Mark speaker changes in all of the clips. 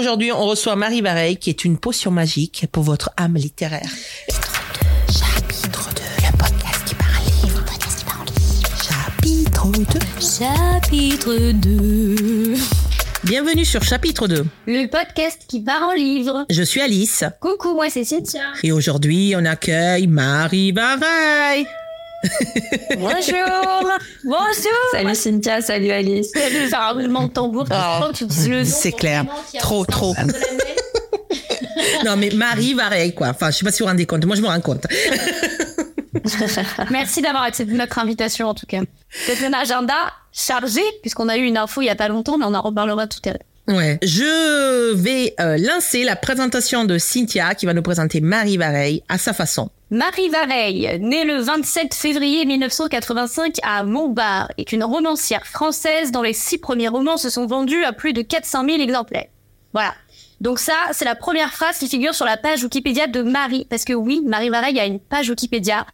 Speaker 1: Aujourd'hui, on reçoit Marie Vareille, qui est une potion magique pour votre âme littéraire. Chapitre 2, le podcast qui parle livre. Le podcast qui parle livre. Chapitre 2.
Speaker 2: Chapitre 2.
Speaker 1: Bienvenue sur Chapitre 2.
Speaker 2: Le podcast qui part en livre.
Speaker 1: Je suis Alice.
Speaker 2: Coucou, moi c'est Cynthia.
Speaker 1: Et aujourd'hui, on accueille Marie Vareille.
Speaker 2: Bonjour. Bonjour.
Speaker 3: Salut Cynthia, salut Alice.
Speaker 2: Salut, faire un roulement de tambour.
Speaker 1: Oh,
Speaker 2: tu dis le nom
Speaker 1: c'est clair. Trop, trop. Non, mais Marie Vareille, quoi. Enfin, je sais pas si vous vous rendez compte. Moi, je me rends compte.
Speaker 2: Merci d'avoir accepté notre invitation en tout cas. C'est un agenda chargé puisqu'on a eu une info il y a pas longtemps, mais on en reparlera tout à l'heure.
Speaker 1: Ouais. Je vais euh, lancer la présentation de Cynthia, qui va nous présenter Marie Vareille à sa façon.
Speaker 2: Marie Vareille, née le 27 février 1985 à Montbard, est une romancière française dont les six premiers romans se sont vendus à plus de 400 000 exemplaires. Voilà. Donc ça, c'est la première phrase qui figure sur la page Wikipédia de Marie. Parce que oui, Marie Vareille a une page Wikipédia.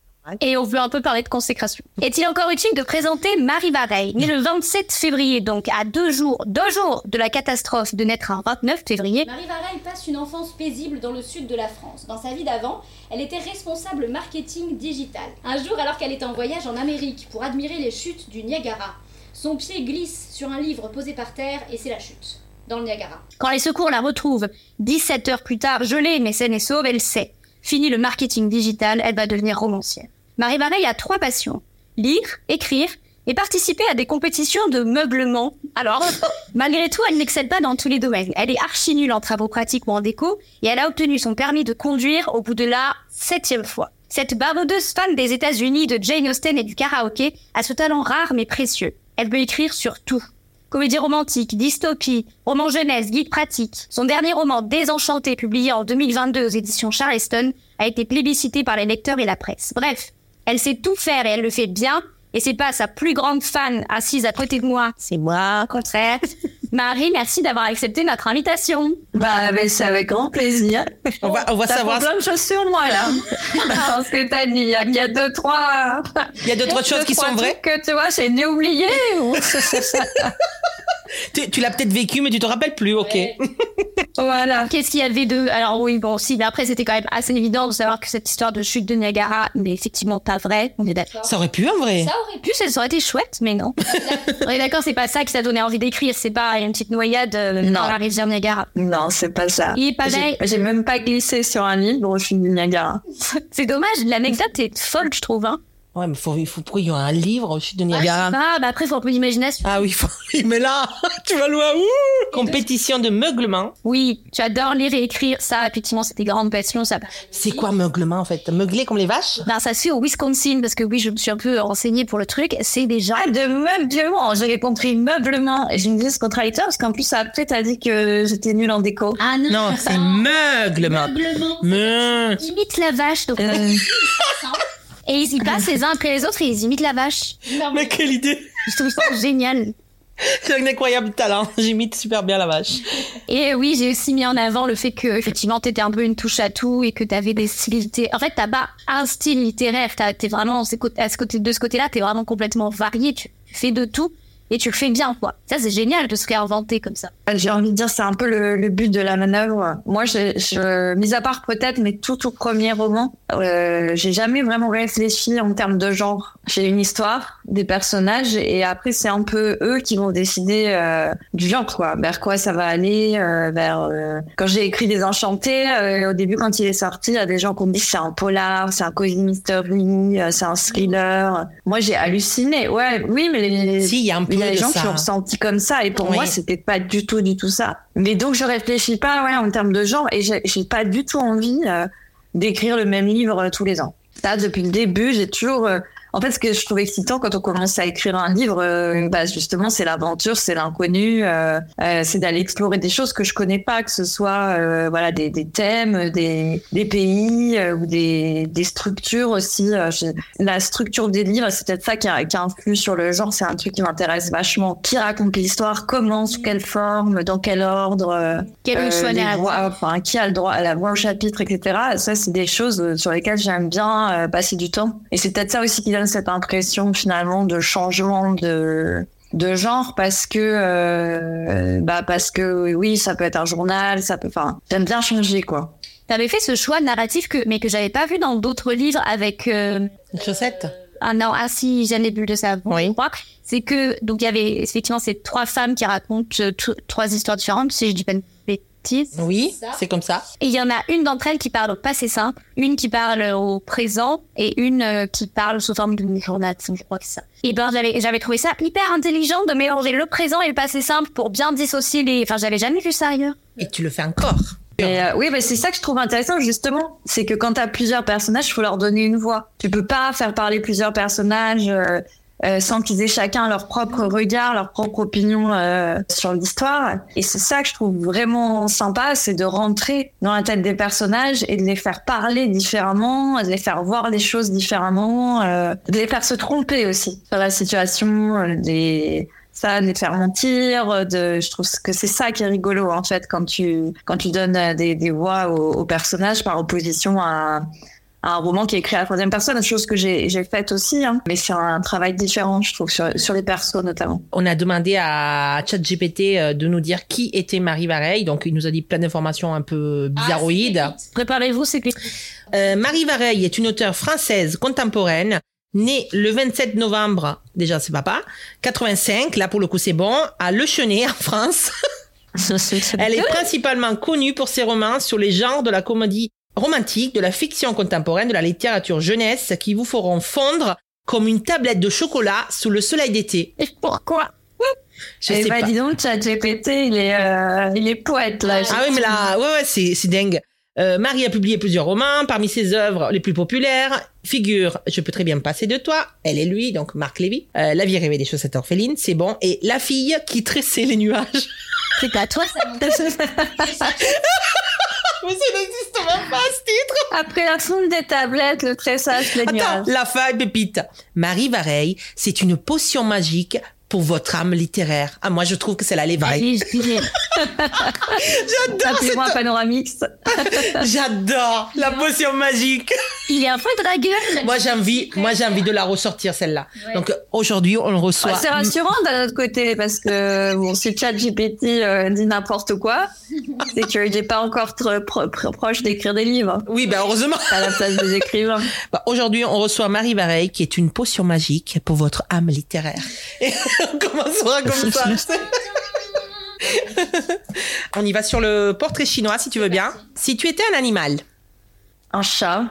Speaker 2: Et on veut un peu parler de consécration. Est-il encore utile de présenter Marie Vareille, née le 27 février, donc à deux jours, deux jours de la catastrophe de naître un 29 février
Speaker 4: Marie Vareille passe une enfance paisible dans le sud de la France. Dans sa vie d'avant, elle était responsable marketing digital. Un jour, alors qu'elle était en voyage en Amérique pour admirer les chutes du Niagara, son pied glisse sur un livre posé par terre et c'est la chute. Dans le Niagara.
Speaker 2: Quand les secours la retrouvent 17 heures plus tard, gelée mais saine et sauve, elle sait. Fini le marketing digital, elle va devenir romancière. Marie Vareille a trois passions. Lire, écrire et participer à des compétitions de meublement. Alors, malgré tout, elle n'excelle pas dans tous les domaines. Elle est archi nulle en travaux pratiques ou en déco et elle a obtenu son permis de conduire au bout de la septième fois. Cette baroudeuse fan des États-Unis, de Jane Austen et du karaoké a ce talent rare mais précieux. Elle peut écrire sur tout. Comédie romantique, dystopie, roman jeunesse, guide pratique. Son dernier roman Désenchanté, publié en 2022 aux éditions Charleston, a été plébiscité par les lecteurs et la presse. Bref, elle sait tout faire et elle le fait bien. Et c'est pas sa plus grande fan assise à côté de moi, c'est moi, au contraire. Marie, merci d'avoir accepté notre invitation.
Speaker 3: Bah, mais c'est avec grand plaisir.
Speaker 1: On va, on va savoir.
Speaker 3: plein de choses sur moi là. Parce que t'as dit, il y a- il y a deux, trois.
Speaker 1: Il y a deux, trois choses
Speaker 3: deux,
Speaker 1: qui
Speaker 3: trois
Speaker 1: sont vraies.
Speaker 3: que tu vois, j'ai oublié.
Speaker 1: Tu, tu l'as peut-être vécu, mais tu te rappelles plus, ok.
Speaker 4: Ouais.
Speaker 3: voilà.
Speaker 2: Qu'est-ce qu'il y avait de... Alors oui, bon, si, mais après, c'était quand même assez évident de savoir que cette histoire de chute de Niagara n'est effectivement pas vraie. On est d'accord.
Speaker 1: Ça aurait pu, en vrai.
Speaker 4: Ça aurait pu.
Speaker 2: Plus, ça aurait été chouette, mais non. On est d'accord, c'est pas ça qui t'a donné envie d'écrire, c'est pas une petite noyade euh,
Speaker 3: Non.
Speaker 2: dans la rivière Niagara.
Speaker 3: Non, c'est pas ça.
Speaker 2: Il est pas
Speaker 3: J'ai- même pas glissé sur un livre au fil du Niagara.
Speaker 2: C'est dommage, l'anecdote est folle, je trouve. Hein.
Speaker 1: Ouais, mais faut, il faut, pourquoi il y a un livre au sud de Niagara?
Speaker 2: Ah, bah après, faut un peu d'imagination.
Speaker 1: Ah oui, faut, mais là, tu vas loin. Ouh Compétition de meuglement.
Speaker 2: Oui, tu adores lire et écrire, ça, effectivement, c'est tes grandes passions. Ça,
Speaker 1: C'est quoi meuglement, en fait? Meugler comme les vaches?
Speaker 2: ben, ça se fait au Wisconsin, parce que oui, je me suis un peu renseignée pour le truc. C'est déjà
Speaker 3: Ah, de meublement. J'avais compris meublement. Et je me dis, c'est contradictoire parce qu'en plus, après, t'as dit que j'étais nulle en déco.
Speaker 2: Ah non,
Speaker 1: Non, c'est meuglement.
Speaker 4: Meublement.
Speaker 1: Me...
Speaker 2: Imite la vache, donc.
Speaker 3: Euh,
Speaker 2: Et ils y passent les uns après les autres et ils imitent la vache.
Speaker 1: Mais quelle idée!
Speaker 2: Je trouve ça génial.
Speaker 1: C'est un incroyable talent. J'imite super bien la vache.
Speaker 2: Et oui, j'ai aussi mis en avant le fait que, effectivement, t'étais un peu une touche à tout et que t'avais des styles. En fait, t'as pas un style littéraire. T'es vraiment, c'est côté- à ce côté, de ce côté-là, t'es vraiment complètement varié. Tu fais de tout et tu le fais bien, quoi. Ça, c'est génial de se réinventer comme ça.
Speaker 3: J'ai envie de dire, c'est un peu le, le but de la manœuvre. Moi, je, je, mis à part peut-être mes tout tout premiers romans, euh, j'ai jamais vraiment réfléchi en termes de genre. J'ai une histoire, des personnages, et après c'est un peu eux qui vont décider euh, du genre, quoi. Vers quoi ça va aller. euh, vers euh, quand j'ai écrit des Enchantés, euh, au début quand il est sorti, il y a des gens qui ont dit c'est un polar, c'est un cozy mystery, euh, c'est un thriller. Moi, j'ai halluciné. Ouais, oui, mais les,
Speaker 1: Si, il y a un peu
Speaker 3: il y a
Speaker 1: de
Speaker 3: des gens
Speaker 1: ça.
Speaker 3: qui ont ressenti comme ça et pour
Speaker 1: Oui.
Speaker 3: moi c'était pas du tout du tout ça. Mais donc je réfléchis pas ouais en termes de genre et j'ai j'ai pas du tout envie euh, d'écrire le même livre euh, tous les ans. Ça depuis le début j'ai toujours euh, En fait, ce que je trouve excitant quand on commence à écrire un livre, euh, bah, justement, c'est l'aventure, c'est l'inconnu, euh, euh, c'est d'aller explorer des choses que je connais pas, que ce soit euh, voilà des, des thèmes, des, des pays euh, ou des, des structures aussi. Euh, la structure des livres, c'est peut-être ça qui, a, qui influe sur le genre. C'est un truc qui m'intéresse vachement. Qui raconte l'histoire Comment Sous quelle forme Dans quel ordre euh,
Speaker 2: Quel choix
Speaker 3: voix- enfin, qui a le droit à la voix au chapitre, etc. Ça, c'est des choses sur lesquelles j'aime bien euh, passer du temps. Et c'est peut-être ça aussi qui donne cette impression finalement de changement de de genre parce que euh, bah parce que oui ça peut être un journal ça peut enfin j'aime bien changer quoi
Speaker 2: T'avais fait ce choix narratif que, mais que j'avais pas vu dans d'autres livres avec, euh,
Speaker 1: Une chaussette?
Speaker 2: Ah non, ah si, j'en ai vu de ça.
Speaker 1: Oui.
Speaker 2: Je crois. C'est que, donc il y avait effectivement ces trois femmes qui racontent euh, trois histoires différentes, si je dis pas
Speaker 1: Oui, c'est comme ça.
Speaker 2: Et il y en a une d'entre elles qui parle au passé simple, une qui parle au présent et une euh, qui parle sous forme d'une journal, je crois que c'est ça. Et ben j'avais j'avais trouvé ça hyper intelligent de mélanger le présent et le passé simple pour bien dissocier les. Enfin, j'avais jamais vu ça ailleurs.
Speaker 1: Et tu le fais encore.
Speaker 3: Et, euh, oui, mais c'est ça que je trouve intéressant justement, c'est que quand t'as plusieurs personnages, il faut leur donner une voix. Tu peux pas faire parler plusieurs personnages euh, euh, sans qu'ils aient chacun leur propre regard, leur propre opinion euh, sur l'histoire. Et c'est ça que je trouve vraiment sympa, c'est de rentrer dans la tête des personnages et de les faire parler différemment, de les faire voir les choses différemment, euh, de les faire se tromper aussi sur la situation, euh, des ça, de les faire mentir, de, je trouve que c'est ça qui est rigolo en fait quand tu quand tu donnes euh, des, des voix aux, aux personnages par opposition à, à un roman qui est écrit à la troisième personne, chose que j'ai j'ai faite aussi, hein. mais c'est un travail différent, je trouve, sur, sur les persos notamment.
Speaker 1: On a demandé à ChatGPT euh, de nous dire qui était Marie Vareille. Donc, il nous a dit plein d'informations un peu bizarroïdes.
Speaker 4: Ah, c'est
Speaker 2: Préparez-vous, c'est que
Speaker 1: Euh, Marie Vareille est une auteure française contemporaine, née le 27 novembre, déjà c'est papa, 85, là pour le coup c'est bon, à Le Chenet en France. Elle est principalement connue pour ses romans sur les genres de la comédie romantique, de la fiction contemporaine, de la littérature jeunesse qui vous feront fondre comme une tablette de chocolat sous le soleil d'été.
Speaker 2: Et pourquoi
Speaker 1: Je
Speaker 3: Eh
Speaker 1: sais
Speaker 3: ben,
Speaker 1: pas.
Speaker 3: dis donc, ChatGPT, il est, euh, il est poète là.
Speaker 1: Ah oui, mais là, ouais, ouais, c'est, c'est dingue. Euh, Marie a publié plusieurs romans. Parmi ses œuvres les plus populaires figure Je peux très bien me passer de toi. Elle et lui, donc Marc Lévy. Euh, la vie rêvée des chaussettes orphelines, c'est bon. Et La fille qui tressait les nuages.
Speaker 2: C'est à toi ça.
Speaker 1: Mais ça n'existe même pas ce titre.
Speaker 3: Après la fonte des tablettes, le tressage, les
Speaker 1: Attends, la faille pépite. Marie Vareille, c'est une potion magique pour votre âme littéraire. Ah, moi, je trouve que c'est la
Speaker 2: excusez.
Speaker 1: J'adore,
Speaker 3: un panoramix.
Speaker 1: j'adore la potion magique.
Speaker 2: Il est un peu dragueur.
Speaker 1: Moi, j'ai envie, moi, j'ai envie de la ressortir, celle-là. Donc, aujourd'hui, on le reçoit.
Speaker 3: Ouais, c'est rassurant d'un autre côté parce que bon, si ChatGPT euh, dit n'importe quoi, c'est qu'il n'est pas encore trop pro- pro- proche d'écrire des livres
Speaker 1: Oui, ben, heureusement.
Speaker 3: à la place des écrivains.
Speaker 1: Bah, Aujourd'hui, on reçoit Marie Vareille, qui est une potion magique pour votre âme littéraire. Et on commencera comme ça. on y va sur le portrait chinois, si tu veux bien. Si tu étais un animal.
Speaker 3: Un chat,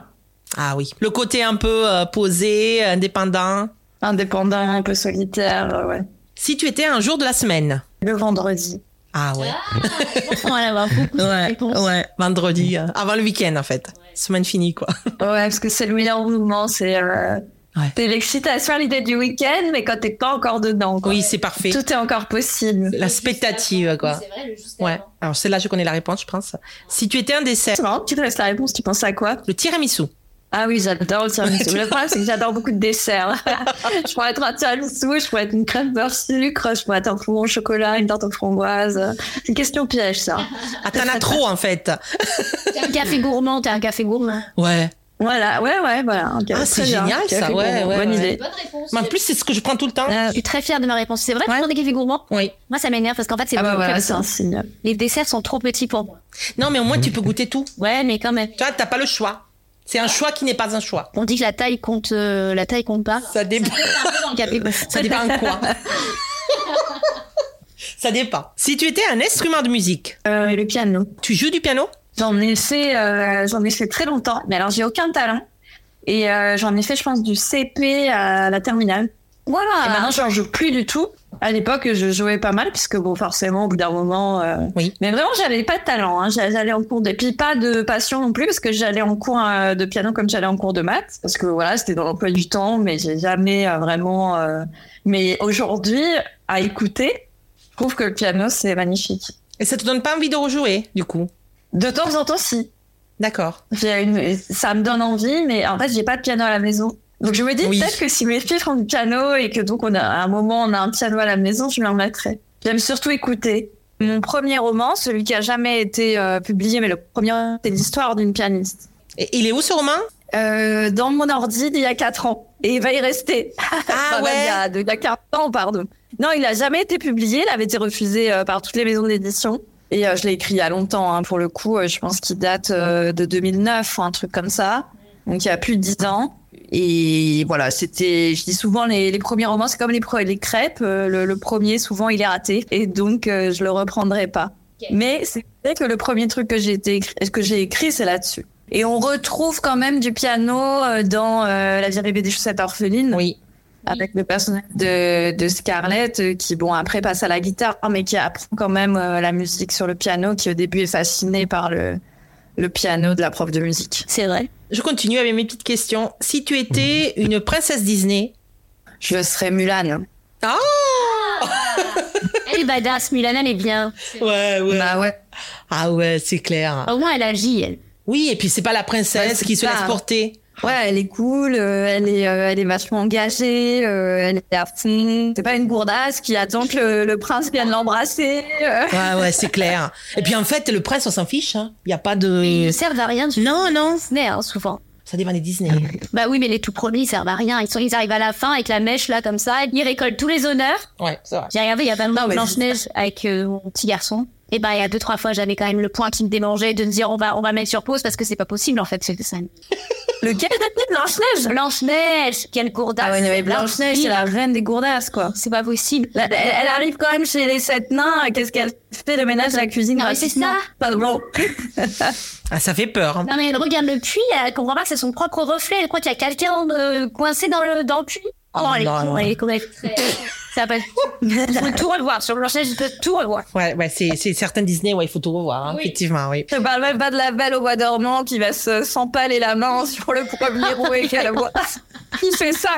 Speaker 1: Ah oui. Le côté un peu euh, posé, indépendant.
Speaker 3: indépendant, un peu solitaire, euh, ouais.
Speaker 1: Si tu étais un jour de la semaine.
Speaker 3: Le vendredi.
Speaker 1: Ah ouais.
Speaker 2: De
Speaker 1: Ouais, ouais. Vendredi, euh, avant le week-end en fait. Semaine finie quoi.
Speaker 3: Ouais, parce que c'est le meilleur mouvement, c'est euh,
Speaker 1: Ouais.
Speaker 3: c'est l'excitation à l'idée du week-end, mais quand t'es pas encore dedans. quoi.
Speaker 1: Oui, c'est parfait.
Speaker 3: Tout est encore possible.
Speaker 1: La spectative quoi.
Speaker 4: C'est vrai, le juste
Speaker 1: Ouais.
Speaker 4: avant.
Speaker 1: Alors celle-là, je connais la réponse, je pense. Si tu étais un dessert,
Speaker 3: C'est marrant, tu te laisses la réponse, tu penses à quoi?
Speaker 1: Le tiramisu.
Speaker 3: Ah oui, j'adore le tiramisu. Le problème, c'est que j'adore beaucoup de desserts. je pourrais être un tiramisu, je pourrais être une crème beurre sucre, je pourrais être un bonbon au chocolat, une tarte aux framboises. C'est une question piège, ça.
Speaker 1: Ah, t'en as trop en fait.
Speaker 2: T'es un café gourmand, t'es un café gourmand.
Speaker 1: Ouais.
Speaker 3: Voilà, ouais, ouais, voilà.
Speaker 1: Ah, c'est génial, ça, ouais, ouais,
Speaker 3: Bonne
Speaker 1: ouais.
Speaker 3: idée.
Speaker 4: Bonne réponse.
Speaker 1: Mais en plus, c'est ce que je prends tout le temps.
Speaker 3: Euh,
Speaker 2: Je suis très fière de ma réponse. C'est vrai que
Speaker 3: Ouais.
Speaker 2: tu prends des cafés gourmands
Speaker 1: Oui.
Speaker 2: Moi, ça m'énerve parce qu'en fait, c'est
Speaker 3: ah bah
Speaker 2: beaucoup
Speaker 3: voilà,
Speaker 2: ça. Les desserts sont trop petits pour moi.
Speaker 1: Non, mais au moins, tu peux goûter tout.
Speaker 2: Ouais, mais quand même.
Speaker 1: Tu vois, t'as pas le choix. C'est un choix qui n'est pas un choix.
Speaker 2: On dit que la taille compte, euh, la taille compte pas.
Speaker 1: Ça dépend. Ça dépend de quoi. Ça dépend. Si tu étais un instrument de musique,
Speaker 3: Euh, le piano.
Speaker 1: tu joues du piano?
Speaker 3: J'en ai fait, euh, j'en ai fait très longtemps. Mais alors, j'ai aucun talent. Et euh, j'en ai fait, je pense, du CP à la terminale. Et
Speaker 2: Voilà.
Speaker 3: maintenant, j'en joue plus du tout. À l'époque, je jouais pas mal, puisque bon, forcément, au bout d'un moment. euh,
Speaker 1: Oui.
Speaker 3: Mais vraiment, j'avais pas de talent. Hein. J'a- J'allais en cours de, puis pas de passion non plus, parce que j'allais en cours euh, de piano comme j'allais en cours de maths, parce que voilà, c'était dans l'emploi du temps, mais j'ai jamais euh, vraiment. Mais aujourd'hui, à écouter, je trouve que le piano c'est magnifique.
Speaker 1: Et ça te donne pas envie de rejouer, du coup?
Speaker 3: De temps en temps, si.
Speaker 1: D'accord.
Speaker 3: Une- Ça me donne envie, mais en fait, j'ai pas de piano à la maison. Donc je me dis
Speaker 1: Oui.
Speaker 3: peut-être que si mes filles font du piano et que donc on a à un moment on a un piano à la maison, je m'en mettrai. J'aime surtout écouter. Mon premier roman, celui qui a jamais été euh, publié, mais le premier, c'est l'histoire d'une pianiste.
Speaker 1: Et il est où ce roman?
Speaker 3: Euh, dans mon ordi d'il y a quatre ans. Et il va y rester.
Speaker 1: Ah
Speaker 3: Enfin, même il y a, il y a 40 ans, pardon. Non, il n'a jamais été publié. Il avait été refusé euh, par toutes les maisons d'édition. Et euh, je l'ai écrit il y a longtemps. hein. Pour le coup, euh, je pense qu'il date euh, de 2009 ou un truc comme ça. Donc il y a plus de 10 ans. Et voilà, c'était, je dis souvent, les, les premiers romans, c'est comme les, les crêpes. le, le premier, souvent, il est raté. Et donc, je le reprendrai pas. Mais c'est vrai que le premier truc que j'ai écrit, écrit, c'est là-dessus. Et on retrouve quand même du piano dans euh, La vie rêvée des chaussettes orphelines
Speaker 1: Oui.
Speaker 3: Avec le personnage de, de Scarlett euh, qui bon après passe à la guitare mais qui apprend quand même euh, la musique sur le piano qui au début est fasciné par le le piano de la prof de musique.
Speaker 2: C'est vrai.
Speaker 1: Je continue avec mes petites questions. Si tu étais une princesse Disney.
Speaker 3: Je serais Mulan.
Speaker 1: Ah
Speaker 2: Elle est badass, Mulan, elle est bien.
Speaker 1: Ouais, ouais.
Speaker 3: Bah ouais.
Speaker 1: Ah ouais, c'est clair.
Speaker 2: Au moins, elle agit, elle.
Speaker 1: Oui, et puis c'est pas la princesse
Speaker 3: Ouais,
Speaker 1: qui se laisse porter.
Speaker 3: Ouais, elle est cool, euh, elle est euh, elle est vachement engagée, euh, elle est à fond. C'est pas une gourdasse qui attend que le, le prince vienne l'embrasser. euh.
Speaker 1: Ouais, ouais, c'est clair. Et puis en fait, le prince, on s'en fiche. Il y a pas de.
Speaker 2: Ils servent à rien du
Speaker 1: Non, non.
Speaker 2: Disney, hein, souvent.
Speaker 1: Ça dépend des Disney.
Speaker 2: Bah oui, mais les tout premiers, ils servent à rien. Ils, sont, ils arrivent à la fin avec la mèche, là, comme ça. Ils récoltent tous les honneurs.
Speaker 1: Ouais, c'est vrai.
Speaker 2: J'ai regardé il y a pas longtemps
Speaker 3: Non, mais
Speaker 2: Blanche-Neige avec euh, mon petit garçon. Et ben, il y a deux, trois fois, j'avais quand même le point qui me démangeait de me dire, on va, on va mettre sur pause parce que c'est pas possible, en fait, cette scène.
Speaker 3: Lequel Blanche-Neige
Speaker 2: Blanche-Neige, quelle gourdasse.
Speaker 3: Ah ouais, mais Blanche-Neige, c'est la reine des gourdasses, quoi.
Speaker 2: C'est pas possible.
Speaker 3: Elle, elle arrive quand même chez les sept nains. Qu'est-ce qu'elle fait Le ménage, la cuisine,
Speaker 2: Non, mais c'est ça.
Speaker 3: Pardon.
Speaker 1: Ah, ça fait peur. hein.
Speaker 2: Non, mais elle regarde le puits, elle comprend pas que c'est son propre reflet. Elle croit qu'il y a quelqu'un euh, coincé dans le, dans le puits. Oh,
Speaker 1: Oh,
Speaker 2: elle est
Speaker 1: non,
Speaker 2: elle est con, elle est- Ça. Je peux tout revoir. Sur Blanche-Neige, je peux tout revoir.
Speaker 1: Ouais, ouais, c'est, c'est certains Disney, ouais, il faut tout revoir, hein,
Speaker 4: Oui.
Speaker 1: effectivement, oui.
Speaker 3: Je parle même pas de la belle au bois dormant qui va se s'empaler la main sur le premier rouet qu'elle voit. Qui fait ça?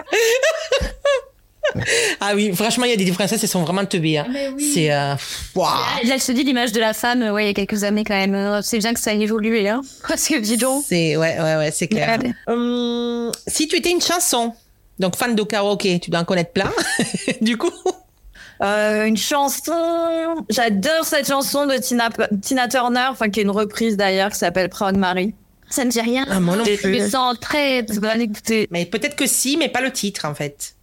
Speaker 1: Ah oui, franchement, il y a des princesses, elles sont vraiment teubées. Hein.
Speaker 4: Oui.
Speaker 1: C'est, euh.
Speaker 2: Là, elle se dit l'image de la femme, ouais, il y a quelques années quand même. Euh, C'est bien que ça a évolué, hein. Parce que, dis donc.
Speaker 1: C'est, ouais, ouais, ouais, c'est clair. Hum, si tu étais une chanson, donc fan de karaoké, tu dois en connaître plein. du coup,
Speaker 3: Euh, Une chanson. J'adore cette chanson de Tina, Tina Turner, enfin qui est une reprise d'ailleurs, qui s'appelle Proud Mary.
Speaker 2: Ça ne dit rien.
Speaker 1: ah, moi non plus.
Speaker 2: Je me sens très.
Speaker 3: Bonne écoutez.
Speaker 1: Mais peut-être que si, mais pas le titre, en fait.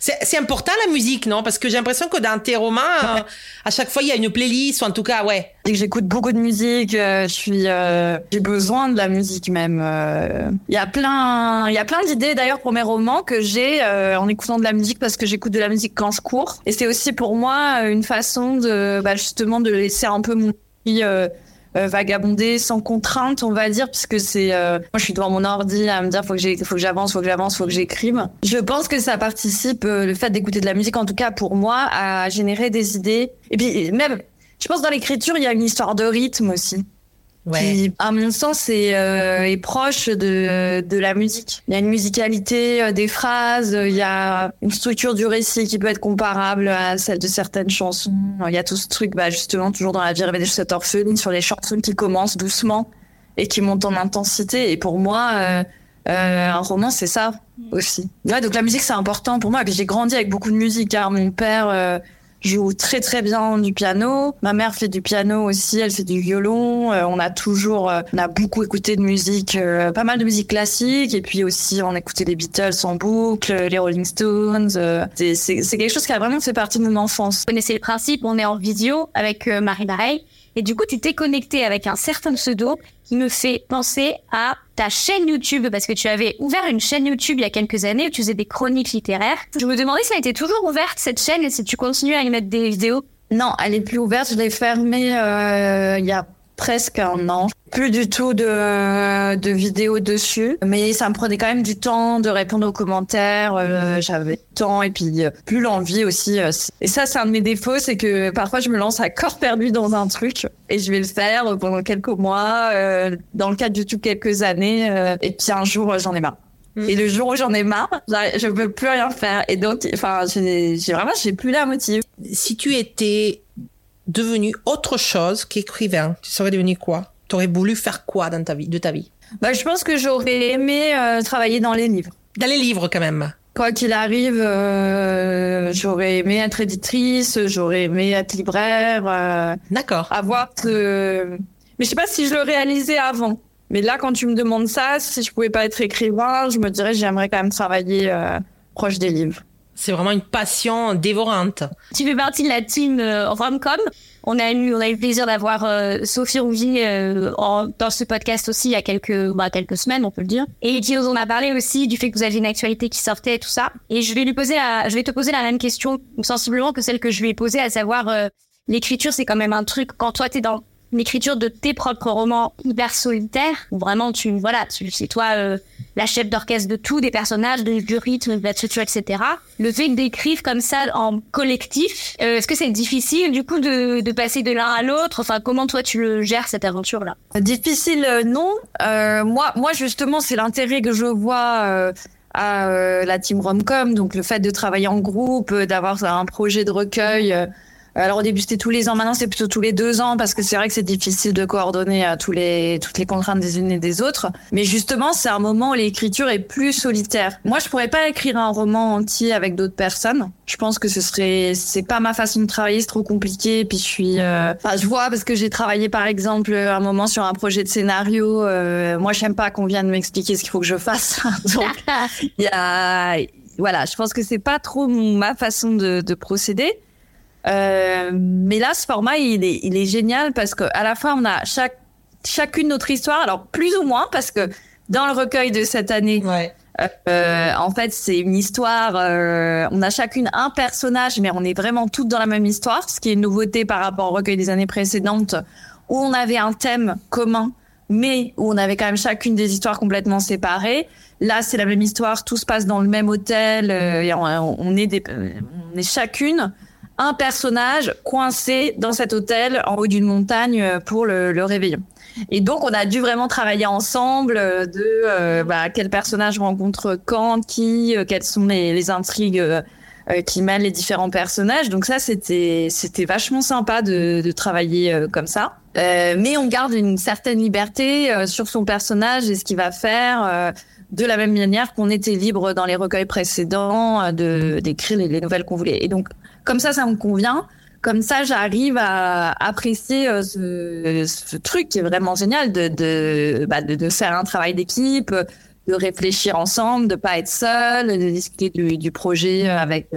Speaker 1: C'est c'est important la musique, non? Parce que j'ai l'impression que dans tes romans, euh, à chaque fois, il y a une playlist, ou en tout cas, ouais.
Speaker 3: J'écoute beaucoup de musique, euh, je suis, euh, j'ai besoin de la musique même. euh. Il y a plein, il y a plein d'idées d'ailleurs pour mes romans que j'ai euh, en écoutant de la musique parce que j'écoute de la musique quand je cours. Et c'est aussi pour moi euh, une façon de, bah, justement, de laisser un peu mon esprit, euh, vagabonder sans contrainte, on va dire, puisque c'est, euh, moi je suis devant mon ordi à me dire faut que j'ai, faut que j'avance, faut que j'avance, faut que j'écrive. Je pense que ça participe, euh, le fait d'écouter de la musique, en tout cas pour moi, à générer des idées. Et puis même je pense dans l'écriture, il y a une histoire de rythme aussi.
Speaker 1: Ouais.
Speaker 3: Qui, à mon sens, est, euh, est proche de, de la musique. Il y a une musicalité euh, des phrases, euh, il y a une structure du récit qui peut être comparable à celle de certaines chansons. Il y a tout ce truc, bah, justement, toujours dans la vie rêvée des chaussettes orphelines, sur les chansons qui commencent doucement et qui montent en intensité. Et pour moi, euh, euh, un roman, c'est ça aussi. Ouais, donc la musique, c'est important pour moi. Et puis j'ai grandi avec beaucoup de musique, car mon père euh, joue très très bien du piano. Ma mère fait du piano aussi, elle fait du violon. Euh, on a toujours, euh, on a beaucoup écouté de musique, euh, pas mal de musique classique, et puis aussi on écoutait les Beatles en boucle, les Rolling Stones. euh, c'est- quelque chose qui a vraiment fait partie de mon enfance.
Speaker 2: Vous connaissez le principe, on est en vidéo avec euh, Marie Bareil. Et du coup, tu t'es connecté avec un certain pseudo qui me fait penser à ta chaîne YouTube, parce que tu avais ouvert une chaîne YouTube il y a quelques années où tu faisais des chroniques littéraires. Je me demandais si elle était toujours ouverte, cette chaîne, et si tu continues à y mettre des vidéos.
Speaker 3: Non, elle est plus ouverte. Je l'ai fermée euh, il y a presque un an. Plus du tout de, de vidéos dessus. Mais ça me prenait quand même du temps de répondre aux commentaires. euh, J'avais le temps et puis euh, plus l'envie aussi. euh, et ça, c'est un de mes défauts, c'est que parfois je me lance à corps perdu dans un truc et je vais le faire pendant quelques mois, euh, dans le cas de YouTube quelques années. euh, et puis un jour, j'en ai marre.
Speaker 1: Mm.
Speaker 3: Et le jour où j'en ai marre, j'arrive- je peux plus rien faire. Et donc, enfin, j'ai j'ai vraiment, j'ai plus la motive.
Speaker 1: Si tu étais devenu autre chose qu'écrivain, tu serais devenu quoi? Tu aurais voulu faire quoi dans ta vie, de ta vie?
Speaker 3: Bah, je pense que j'aurais aimé euh, travailler dans les livres.
Speaker 1: Dans les livres, quand même.
Speaker 3: Quoi qu'il arrive, euh, j'aurais aimé être éditrice, j'aurais aimé être libraire, euh,
Speaker 1: D'accord.
Speaker 3: avoir. Mais je sais pas si je le réalisais avant. Mais là, quand tu me demandes ça, si je pouvais pas être écrivain, je me dirais j'aimerais quand même travailler proche des livres.
Speaker 1: C'est vraiment une passion dévorante.
Speaker 2: Tu fais partie de la team euh, Romcom. On a eu, on a eu le plaisir d'avoir euh, Sophie Rougy euh, dans ce podcast aussi il y a quelques, bah, quelques semaines, on peut le dire, et qui nous en a parlé aussi du fait que vous aviez une actualité qui sortait et tout ça. Et je vais lui poser, la, je vais te poser la même question sensiblement que celle que je lui ai posée, à savoir euh, l'écriture, c'est quand même un truc quand toi t'es dans l'écriture de tes propres romans hyper solitaires, où vraiment tu, voilà, tu, c'est toi euh, la chef d'orchestre de tout, des personnages, de- du rythme, de la structure, etc. Le fait d'écrire comme ça en collectif, euh, est-ce que c'est difficile du coup de, de passer de l'un à l'autre? Enfin, comment toi tu le gères cette aventure-là?
Speaker 3: Difficile, euh, non. Moi, moi justement, c'est l'intérêt que je vois à la team Romcom, donc le fait de travailler en groupe, d'avoir un projet de recueil. Euh, alors au début c'était tous les ans, maintenant c'est plutôt tous les deux ans parce que c'est vrai que c'est difficile de coordonner euh, tous les toutes les contraintes des unes et des autres. Mais justement c'est un moment où l'écriture est plus solitaire. Moi je pourrais pas écrire un roman entier avec d'autres personnes. Je pense que ce serait c'est pas ma façon de travailler, c'est trop compliqué. Puis je suis, euh, enfin je vois parce que j'ai travaillé par exemple un moment sur un projet de scénario. Euh, moi j'aime pas qu'on vienne m'expliquer ce qu'il faut que je fasse. Donc il y a voilà, je pense que c'est pas trop ma façon de, de procéder. Euh, mais là, ce format, il est, il est génial parce que à la fois, on a chaque, chacune notre histoire. Alors, plus ou moins, parce que dans le recueil de cette année,
Speaker 1: Ouais.
Speaker 3: euh, en fait, c'est une histoire. euh, on a chacune un personnage, mais on est vraiment toutes dans la même histoire, ce qui est une nouveauté par rapport au recueil des années précédentes, où on avait un thème commun, mais où on avait quand même chacune des histoires complètement séparées. Là, c'est la même histoire, tout se passe dans le même hôtel, et on, on est des, on est chacune un personnage coincé dans cet hôtel en haut d'une montagne euh, pour le, le réveillon. Et donc, on a dû vraiment travailler ensemble euh, de euh, bah, quel personnage rencontre quand, qui, quelles sont les, intrigues qui mêlent les différents personnages. Donc ça, c'était c'était vachement sympa de, de travailler comme ça. Mais on garde une certaine liberté sur son personnage et ce qu'il va faire. Euh, de la même manière qu'on était libre dans les recueils précédents euh, de d'écrire les, les nouvelles qu'on voulait. Et donc comme ça, ça me convient. Comme ça, j'arrive à apprécier euh, ce, ce truc qui est vraiment génial de de, bah, de de faire un travail d'équipe, de réfléchir ensemble, de pas être seul, de discuter du, du projet avec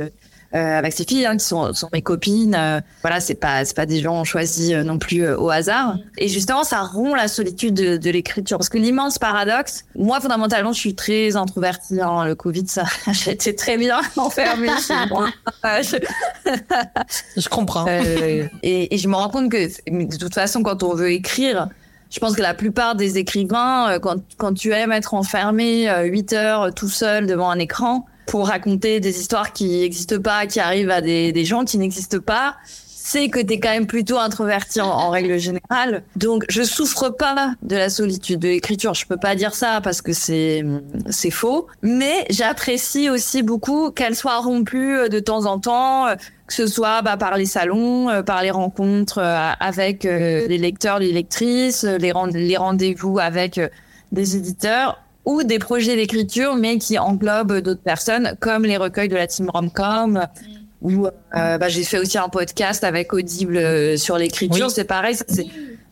Speaker 3: euh, avec ces filles hein, qui sont, sont mes copines. euh, voilà, c'est pas c'est pas des gens choisis euh, non plus euh, au hasard. Et justement, ça rompt la solitude de, de l'écriture parce que l'immense paradoxe. Moi, fondamentalement, je suis très introvertie. Hein, le Covid, ça, j'ai été très bien enfermée chez moi. Euh, je-
Speaker 1: Je comprends.
Speaker 3: et, et je me rends compte que de toute façon, quand on veut écrire, je pense que la plupart des écrivains, quand, quand tu aimes être enfermé euh, 8 heures tout seul devant un écran pour raconter des histoires qui n'existent pas, qui arrivent à des, gens qui n'existent pas, c'est que t'es quand même plutôt introverti en, règle générale. Donc, je souffre pas de la solitude de l'écriture. Je peux pas dire ça parce que c'est c'est faux. Mais j'apprécie aussi beaucoup qu'elle soit rompue de temps en temps, que ce soit bah, par les salons, euh, par les rencontres euh, avec euh, les lecteurs, les lectrices, les, les rendez-vous avec des éditeurs ou des projets d'écriture, mais qui englobent d'autres personnes, comme les recueils de la team Romcom, où euh, bah, j'ai fait aussi un podcast avec Audible euh, sur l'écriture.
Speaker 1: Oui.
Speaker 3: C'est pareil, c'est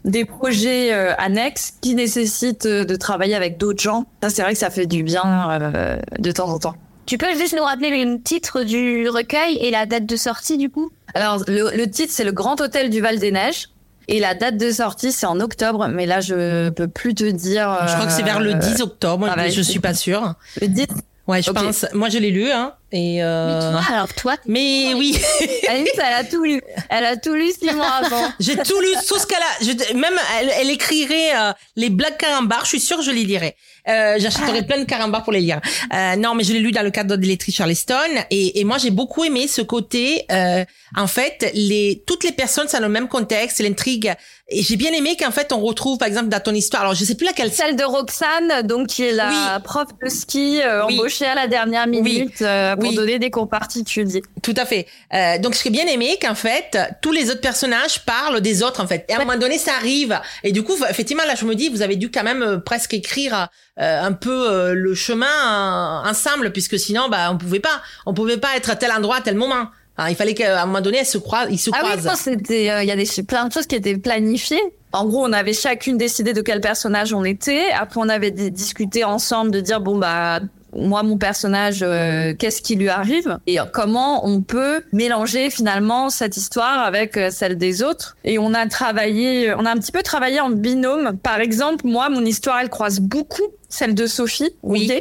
Speaker 3: des projets euh, annexes qui nécessitent euh, de travailler avec d'autres gens. Ça, c'est vrai que ça fait du bien euh, de temps en temps.
Speaker 2: Tu peux juste nous rappeler le titre du recueil et la date de sortie du coup?
Speaker 3: Alors, le, le titre, c'est Le Grand Hôtel du Val des Neiges. Et la date de sortie, c'est en octobre, mais là, je peux plus te dire.
Speaker 1: Je crois que c'est vers le
Speaker 3: euh,
Speaker 1: 10 octobre,
Speaker 3: ah bah,
Speaker 1: je suis pas sûre.
Speaker 3: Le 10.
Speaker 1: Ouais, je pense. Moi, je l'ai lu, hein. Et euh...
Speaker 2: Mais toi, alors toi,
Speaker 1: Mais oui,
Speaker 3: Alice, elle a tout lu. Elle a tout lu six mois avant.
Speaker 1: j'ai tout lu, tout ce qu'elle a. Je- même, elle, elle écrirait euh, les blagues carambars. Je suis sûre que je les lirais. Euh, J'achèterais plein de carambars pour les lire. Euh, non, mais je l'ai lu dans le cadre de l'électrice Charleston. Et, et moi, j'ai beaucoup aimé ce côté. Euh, en fait, les toutes les personnes, c'est dans le même contexte, l'intrigue. Et j'ai bien aimé qu'en fait, on retrouve, par exemple, dans ton histoire. Alors, je sais plus laquelle.
Speaker 3: Celle de Roxane, donc qui est la
Speaker 1: Oui.
Speaker 3: prof de ski euh,
Speaker 1: Oui.
Speaker 3: embauchée à la dernière minute euh, pour
Speaker 1: Oui.
Speaker 3: donner des cours particuliers.
Speaker 1: Tout à fait. Euh, donc, j'ai bien aimé qu'en fait, tous les autres personnages parlent des autres, en fait. Et à un moment donné, ça arrive. Et du coup, effectivement, là, je me dis, vous avez dû quand même euh, presque écrire euh, un peu euh, le chemin euh, ensemble, puisque sinon, bah, on pouvait pas. On pouvait pas être à tel endroit à tel moment. Hein, il fallait qu'à un moment donné, elles se croisent, ils se
Speaker 3: Ah oui,
Speaker 1: croisent.
Speaker 3: non, c'était, euh, il y a des, plein de choses qui étaient planifiées. En gros, on avait chacune décidé de quel personnage on était. Après, on avait di- discuté ensemble de dire bon bah moi mon personnage, euh, qu'est-ce qui lui arrive et comment on peut mélanger finalement cette histoire avec euh, celle des autres. Et on a travaillé, on a un petit peu travaillé en binôme. Par exemple, moi, mon histoire, elle croise beaucoup celle de Sophie.
Speaker 1: Oui.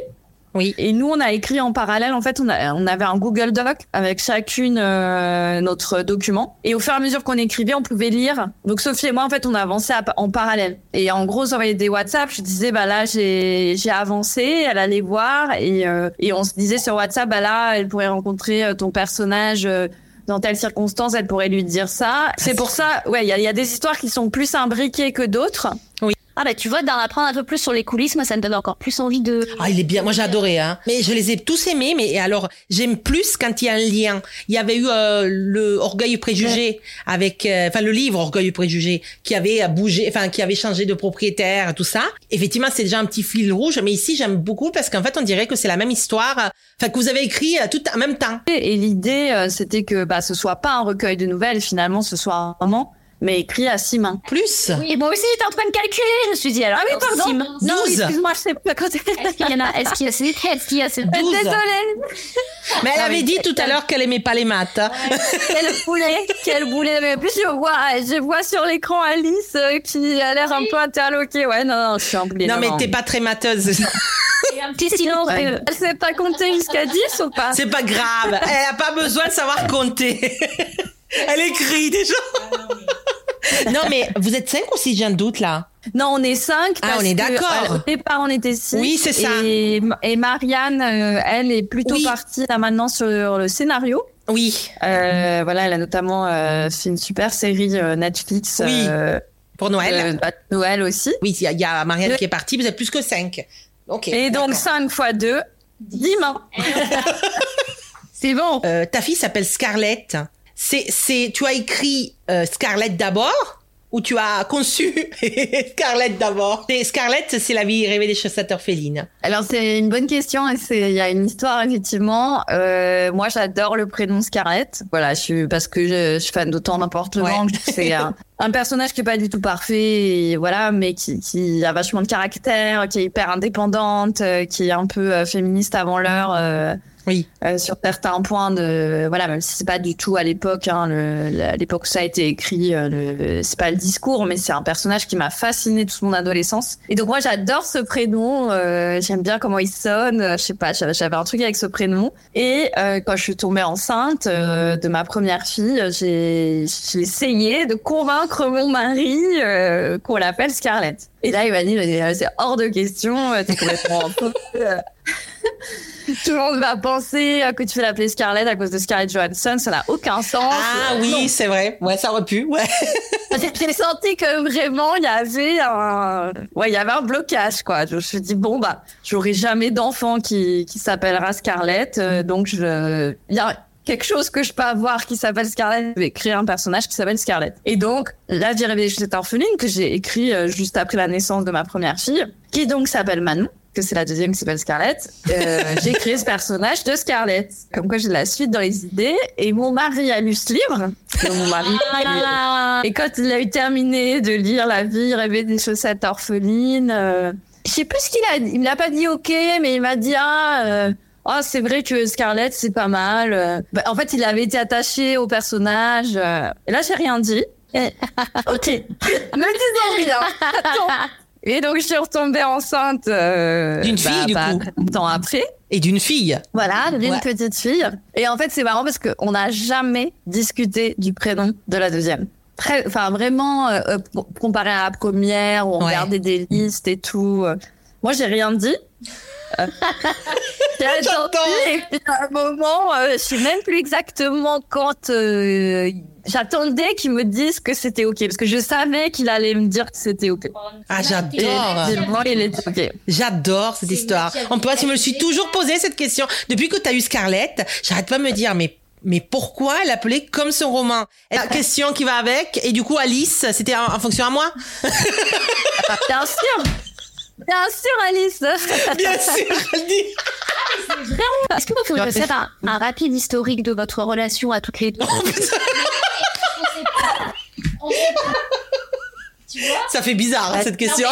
Speaker 1: Oui.
Speaker 3: Et nous, on a écrit en parallèle. En fait, on, a, on avait un Google Doc avec chacune euh, notre document. Et au fur et à mesure qu'on écrivait, on pouvait lire. Donc Sophie et moi, en fait, on a avancé à- en parallèle. Et en gros, j'envoyais des WhatsApp. Je disais, bah là, j'ai avancé. Elle allait voir et euh, et on se disait sur WhatsApp, bah là, elle pourrait rencontrer euh, ton personnage. euh, dans telle circonstance, elle pourrait lui dire ça. C'est pour ça, ouais, il y a, y a des histoires qui sont plus imbriquées que d'autres.
Speaker 2: Ah bah tu vois, d'en apprendre un peu plus sur les coulisses, moi ça me donne encore plus envie de...
Speaker 1: Ah, il est bien. Moi, j'ai adoré. Hein. Mais je les ai tous aimés. Mais alors, j'aime plus quand il y a un lien. Il y avait eu euh, le Orgueil et préjugé avec, euh, enfin, le livre Orgueil et préjugé qui avait bougé, enfin, qui avait changé de propriétaire, tout ça. Effectivement, c'est déjà un petit fil rouge. Mais ici, j'aime beaucoup parce qu'en fait, on dirait que c'est la même histoire, euh, enfin, que vous avez écrit euh, tout en même temps.
Speaker 3: Et l'idée, euh, c'était que bah, ce soit pas un recueil de nouvelles, finalement, ce soit un roman, mais écrit à six mains.
Speaker 1: Plus.
Speaker 2: Et moi aussi j'étais en train de calculer, je me suis dit alors...
Speaker 3: Ah oui, pardon.
Speaker 2: Sim-
Speaker 3: Non,
Speaker 1: Douze.
Speaker 3: excuse-moi, je sais pas quand
Speaker 2: Est-ce qu'il y en a Est-ce qu'il y a ces... Est-ce qu'il y a ces...
Speaker 3: Désolée.
Speaker 1: Mais elle
Speaker 3: Ah
Speaker 1: avait
Speaker 3: oui.
Speaker 1: dit tout à l'heure qu'elle aimait pas les maths. hein.
Speaker 3: Quel boulet, quel boulet. Mais en plus, je vois, je vois sur l'écran Alice euh, qui a l'air un peu interloquée. Ouais, non, non, je suis un boulet.
Speaker 1: Non, mais t'es pas très matheuse.
Speaker 2: Et un petit silence.
Speaker 3: Ouais.
Speaker 2: euh,
Speaker 3: Elle sait pas compter jusqu'à 10 ou pas?
Speaker 1: C'est pas grave. Elle a pas besoin de savoir compter. Elle écrit déjà. Non, mais vous êtes cinq ou six, j'ai un doute là?
Speaker 3: Non, on est 5.
Speaker 1: Ah, on est d'accord.
Speaker 3: Au départ, on était 6.
Speaker 1: Oui, c'est ça.
Speaker 3: Et, et Marianne, euh, elle est plutôt
Speaker 1: Oui.
Speaker 3: partie là maintenant sur le scénario.
Speaker 1: Oui,
Speaker 3: Euh, voilà, elle a notamment euh, fait une super série euh, Netflix.
Speaker 1: Oui.
Speaker 3: euh,
Speaker 1: pour Noël.
Speaker 3: bah, Noël aussi.
Speaker 1: Oui, il y, a- il y a Marianne
Speaker 3: Le-
Speaker 1: qui est partie, vous êtes plus que cinq. Ok.
Speaker 3: Et donc. 5 fois 2, 10 mains.
Speaker 2: C'est bon.
Speaker 1: Euh, ta fille s'appelle Scarlett. C'est, c'est, tu as écrit euh, Scarlett d'abord ou tu as conçu Scarlett d'abord? Et Scarlett, c'est la vie rêvée des chasseurs félines.
Speaker 3: Alors c'est une bonne question et c'est il y a une histoire effectivement. Euh, moi j'adore le prénom Scarlett. Voilà, je suis parce que je, je suis fan d'autant n'importe
Speaker 1: Ouais.
Speaker 3: comment. C'est un, un personnage qui est pas du tout parfait, et voilà, mais qui, qui a vachement de caractère, qui est hyper indépendante, euh, qui est un peu féministe avant l'heure. euh,
Speaker 1: Oui.
Speaker 3: euh, sur certains points de voilà même si c'est pas du tout à l'époque hein, l'époque où ça a été écrit euh, le, c'est pas le discours mais c'est un personnage qui m'a fasciné toute mon adolescence et donc moi j'adore ce prénom euh, j'aime bien comment il sonne euh, je sais pas j'avais un truc avec ce prénom et euh, quand je suis tombée enceinte euh, de ma première fille j'ai j'ai essayé de convaincre mon mari qu'on l'appelle Scarlett et là il m'a dit c'est hors de question t'es complètement. Tout le monde va penser euh, que tu fais l'appeler Scarlett à cause de Scarlett Johansson, ça n'a aucun sens.
Speaker 1: Ah oui,
Speaker 3: non.
Speaker 1: c'est vrai. Ouais, ça aurait pu. Ouais.
Speaker 3: J'ai senti que vraiment il y avait un, ouais, il y avait un blocage quoi. Je me suis dit bon bah, j'aurai jamais d'enfant qui qui s'appellera Scarlett, euh, donc je, il y a quelque chose que je peux avoir qui s'appelle Scarlett, je vais créer un personnage qui s'appelle Scarlett. Et donc, La vie rêvée de cette orpheline que j'ai écrit euh, juste après la naissance de ma première fille, qui donc s'appelle Manon, que c'est la deuxième qui s'appelle Scarlett, euh, j'ai créé ce personnage de Scarlett. Comme quoi j'ai de la suite dans les idées. Et mon mari a lu ce livre. Et mon mari.
Speaker 2: Ah,
Speaker 3: Et quand il a eu terminé de lire La vie rêvée des chaussettes orphelines, euh, je sais plus ce qu'il a dit. Il me l'a pas dit ok, mais il m'a dit ah. euh, Oh, c'est vrai que Scarlett, c'est pas mal. euh. Bah, en fait, il avait été attaché au personnage. Et là, j'ai rien dit. Ok. Ne disons rien. Attends. Et donc, je suis retombée enceinte. euh,
Speaker 1: D'une fille, du
Speaker 3: pas
Speaker 1: coup.
Speaker 3: très longtemps après.
Speaker 1: Et d'une fille.
Speaker 3: Voilà, d'une
Speaker 1: Ouais.
Speaker 3: petite fille. Et en fait, c'est marrant parce qu'on n'a jamais discuté du prénom de la deuxième. Très, enfin, vraiment, euh, euh, comparé à la première, où on
Speaker 1: Ouais.
Speaker 3: regardait des listes et tout. euh, Moi, j'ai rien dit. À un moment, euh, je sais même plus exactement quand euh, j'attendais qu'il me dise que c'était ok, parce que je savais qu'il allait me dire que c'était ok.
Speaker 1: Ah, j'adore.
Speaker 3: évidemment, il était ok.
Speaker 1: J'adore cette histoire. En plus, je me suis toujours posé cette question. Depuis que tu as eu Scarlett, j'arrête pas de me dire, mais mais pourquoi l'appelait comme son roman? La question qui va avec? Et du coup, Alice, c'était en, en fonction à moi?
Speaker 3: Bien sûr Bien sûr, Alice
Speaker 1: Bien sûr, dit.
Speaker 2: Est-ce que vous pouvez faire un, un rapide historique de votre relation à toutes les deux?
Speaker 4: On sait pas. On sait pas. Tu vois
Speaker 1: Ça fait bizarre, hein, cette question.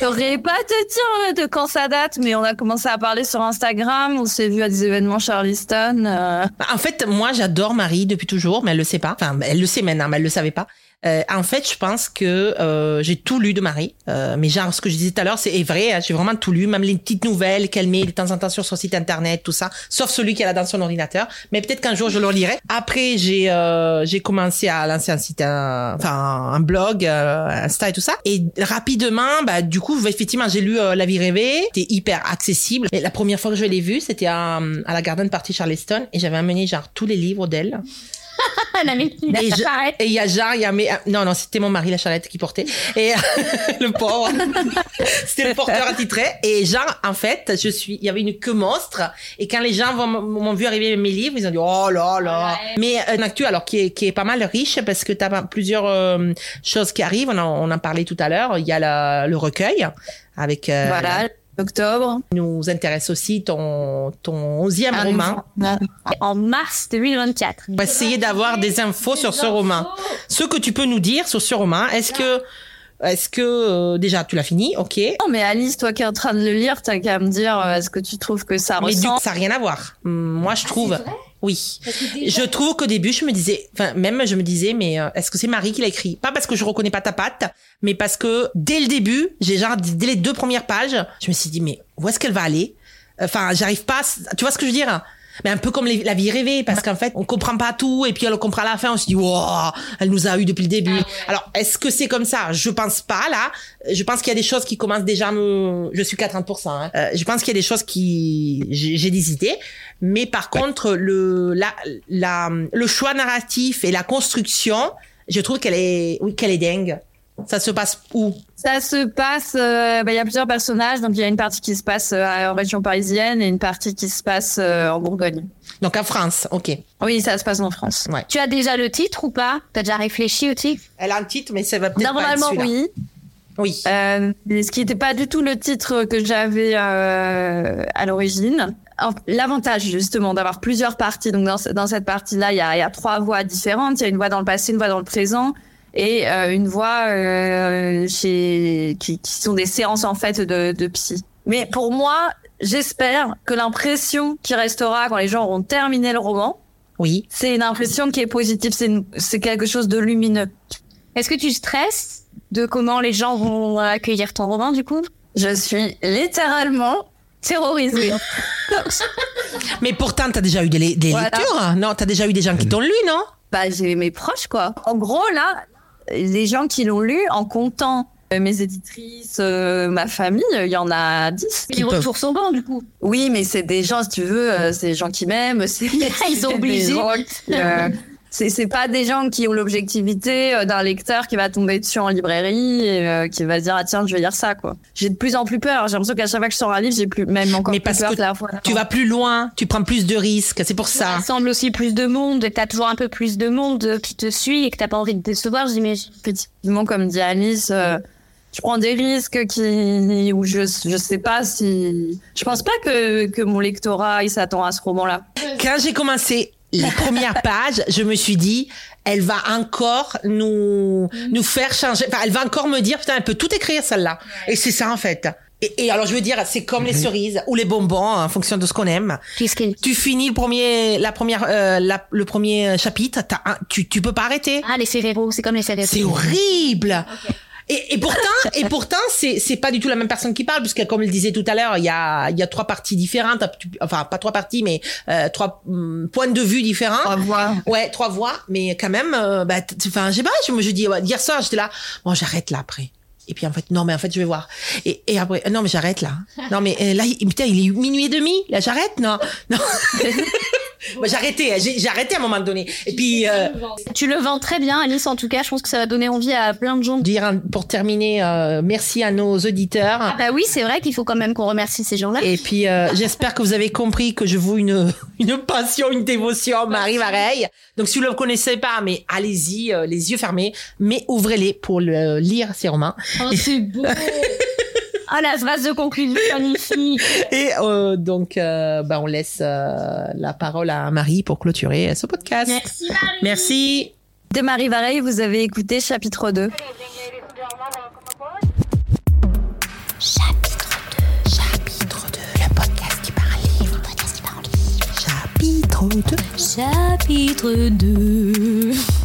Speaker 3: Je saurais pas te dire de quand ça date, mais on a commencé à parler sur Instagram, on s'est vu à des événements Charleston. euh,
Speaker 1: En fait, moi, j'adore Marie depuis toujours, mais elle le sait pas. Enfin, elle le sait maintenant, mais elle le savait pas. Euh, en fait, je pense que euh, j'ai tout lu de Marie. Euh, mais genre, ce que je disais tout à l'heure, c'est est vrai. hein, j'ai vraiment tout lu, même les petites nouvelles qu'elle met de temps en temps sur son site internet, tout ça, sauf celui qu'elle a dans son ordinateur. Mais peut-être qu'un jour, je le lirai. Après, j'ai euh, commencé à lancer un site, un- enfin un blog, euh, Insta et tout ça. Et rapidement, bah du coup, effectivement, j'ai lu euh, La vie rêvée. C'était hyper accessible. Et la première fois que je l'ai vu, c'était à, à la Garden Party Charleston, et j'avais amené genre tous les livres d'elle.
Speaker 2: La
Speaker 1: Et il y a genre, il y a mes, non, non, c'était mon mari, la charlette, qui portait. Et, le pauvre. c'était le porteur attitré. Et genre, en fait, je suis, il y avait une queue monstre. Et quand les gens vont- m'ont vu arriver mes livres, ils ont dit, oh là là.
Speaker 4: Ouais.
Speaker 1: Mais un actu, alors, qui est, qui est pas mal riche parce que t'as plusieurs euh, choses qui arrivent. On en, on en parlait tout à l'heure. Il y a la- le recueil avec, euh,
Speaker 3: Voilà, octobre.
Speaker 1: nous intéresse aussi ton, ton onzième
Speaker 3: Un
Speaker 1: roman.
Speaker 2: En mars 2024.
Speaker 1: On va essayer d'avoir des infos sur ce roman. Ce que tu peux nous dire sur ce roman, est-ce que, est-ce que euh, déjà tu l'as fini, ok,
Speaker 3: Non, mais Alice, toi qui es en train de le lire, t'as qu'à me dire, euh, est-ce que tu trouves que ça
Speaker 1: mais du
Speaker 3: ressemble?
Speaker 1: coup ça n'a rien à voir. Moi je trouve,
Speaker 4: C'est vrai?
Speaker 1: Oui.
Speaker 4: Déjà-
Speaker 1: Je trouve qu'au début je me disais, enfin même je me disais, mais euh, est-ce que c'est Marie qui l'a écrit? Pas parce que je reconnais pas ta patte, mais parce que dès le début, j'ai genre dès les deux premières pages, je me suis dit mais où est-ce qu'elle va aller? Enfin j'arrive pas, à- tu vois ce que je veux dire? Mais un peu comme les- la vie rêvée, parce qu'en fait, on comprend pas tout, et puis on le comprend à la fin, on se dit, wow, elle nous a eu depuis le début.
Speaker 4: Ah ouais.
Speaker 1: Alors, est-ce que c'est comme ça? Je pense pas, là. Je pense qu'il y a des choses qui commencent déjà à me... Je suis qu'à 30%. Hein. Euh, je pense qu'il y a des choses qui... J'ai j'ai des idées. Mais par contre, le, la, la, le choix narratif et la construction, je trouve qu'elle est, oui, qu'elle est dingue. Ça se passe où?
Speaker 3: Ça se passe, euh, bah, il y a plusieurs personnages, donc il y a une partie qui se passe euh, en région parisienne et une partie qui se passe euh, en Bourgogne.
Speaker 1: Donc en France, ok.
Speaker 3: Oui, ça se passe en France.
Speaker 2: Tu as déjà le titre ou pas? T'as déjà réfléchi au titre?
Speaker 1: Elle a un titre, mais ça va peut-être pas être
Speaker 3: Normalement, oui.
Speaker 1: Oui.
Speaker 3: Euh, mais ce qui n'était pas du tout le titre que j'avais euh, à l'origine. L'avantage justement d'avoir plusieurs parties. Donc dans, dans cette partie-là, il y a, il y a trois voix différentes. Il y a une voix dans le passé, une voix dans le présent et euh, une voix euh, chez qui, qui sont des séances en fait de, de psy. Mais pour moi, j'espère que l'impression qui restera quand les gens auront terminé le roman,
Speaker 1: Oui.
Speaker 3: c'est une impression qui est positive. C'est une- c'est quelque chose de lumineux.
Speaker 2: Est-ce que tu stresses de comment les gens vont accueillir ton roman du coup?
Speaker 3: Je suis littéralement terrorisée.
Speaker 1: Mais pourtant, t'as déjà eu des, des
Speaker 3: Voilà.
Speaker 1: lectures Non, t'as déjà eu des gens qui t'ont lu, non?
Speaker 3: Bah, j'ai mes proches, quoi. En gros, là, les gens qui l'ont lu, en comptant euh, mes éditrices, euh, ma famille, il y en a 10.
Speaker 2: Les
Speaker 1: peuvent.
Speaker 2: retours sont bons du coup.
Speaker 3: Oui, mais c'est des gens, si tu veux, euh, c'est des gens qui m'aiment. c'est-
Speaker 2: Ils sont obligés.
Speaker 3: des gens qui, euh, c'est c'est pas des gens qui ont l'objectivité euh, d'un lecteur qui va tomber dessus en librairie et euh, qui va se dire ah tiens je vais lire ça quoi. J'ai de plus en plus peur. J'ai l'impression qu'à chaque fois que je sors un livre j'ai plus même encore
Speaker 1: Mais
Speaker 3: plus
Speaker 1: parce
Speaker 3: peur
Speaker 1: que
Speaker 3: que la fois.
Speaker 1: Tu vas plus loin, tu prends plus de risques, c'est pour ça.
Speaker 2: Ça semble aussi plus de monde, et t'as toujours un peu plus de monde qui te suit et que t'as pas envie de décevoir, j'imagine.
Speaker 3: effectivement, comme dit Alice, euh, je prends des risques qui, où je, je sais pas si, je pense pas que, que mon lectorat, il s'attend à ce roman-là.
Speaker 1: Quand j'ai commencé les premières pages, je me suis dit, elle va encore nous, nous faire changer. Enfin, elle va encore me dire, putain, elle peut tout écrire, celle-là. Et c'est ça, en fait. Et, et alors, je veux dire, c'est comme les cerises ou les bonbons, en fonction de ce qu'on aime. Tu finis le premier, la première, euh, la- le premier chapitre, un- tu, tu peux pas arrêter.
Speaker 2: Ah, les Ferrero, c'est comme les Ferrero.
Speaker 1: C'est horrible. Et, et pourtant, et pourtant, c'est c'est pas du tout la même personne qui parle, puisque comme le disait tout à l'heure, il y a il y a trois parties différentes, enfin pas trois parties, mais euh, trois hum, points de vue différents.
Speaker 3: Au revoir.
Speaker 1: Ouais, trois voix, mais quand même, euh, bah, enfin, je sais pas, je me je dis ouais, hier soir, j'étais là, bon, j'arrête là après. Et puis en fait, non, mais en fait, je vais voir. Et, et après, non, mais j'arrête là. Non, mais euh, là, il- putain, il est minuit et demi. Là, j'arrête, non, non. Bah, j'ai arrêté, j'ai j'ai arrêté à un moment donné. Et puis, euh,
Speaker 2: Tu le vends très bien, Alice, en tout cas. Je pense que ça va donner envie à plein de gens.
Speaker 1: dire pour terminer, euh, merci à nos auditeurs.
Speaker 2: Ah bah oui, c'est vrai qu'il faut quand même qu'on remercie ces gens-là.
Speaker 1: Et puis, euh, j'espère que vous avez compris que je vous une, une passion, une dévotion, Marie Mareille. Donc, si vous ne le connaissez pas, mais allez-y, euh, les yeux fermés, mais ouvrez-les pour le, lire ces romans.
Speaker 2: Oh, c'est beau Ah, la phrase de conclusion magnifique
Speaker 1: Et euh, donc, euh, bah, on laisse euh, la parole à Marie pour clôturer ce podcast.
Speaker 2: Merci, Marie
Speaker 1: Merci.
Speaker 3: De Marie Vareille, vous avez écouté chapitre 2.
Speaker 5: Good evening, ladies and gentlemen.
Speaker 1: Chapitre 2. Chapitre 2. Le podcast qui parle livre. Le podcast qui parle livre. Chapitre 2.
Speaker 2: Chapitre 2.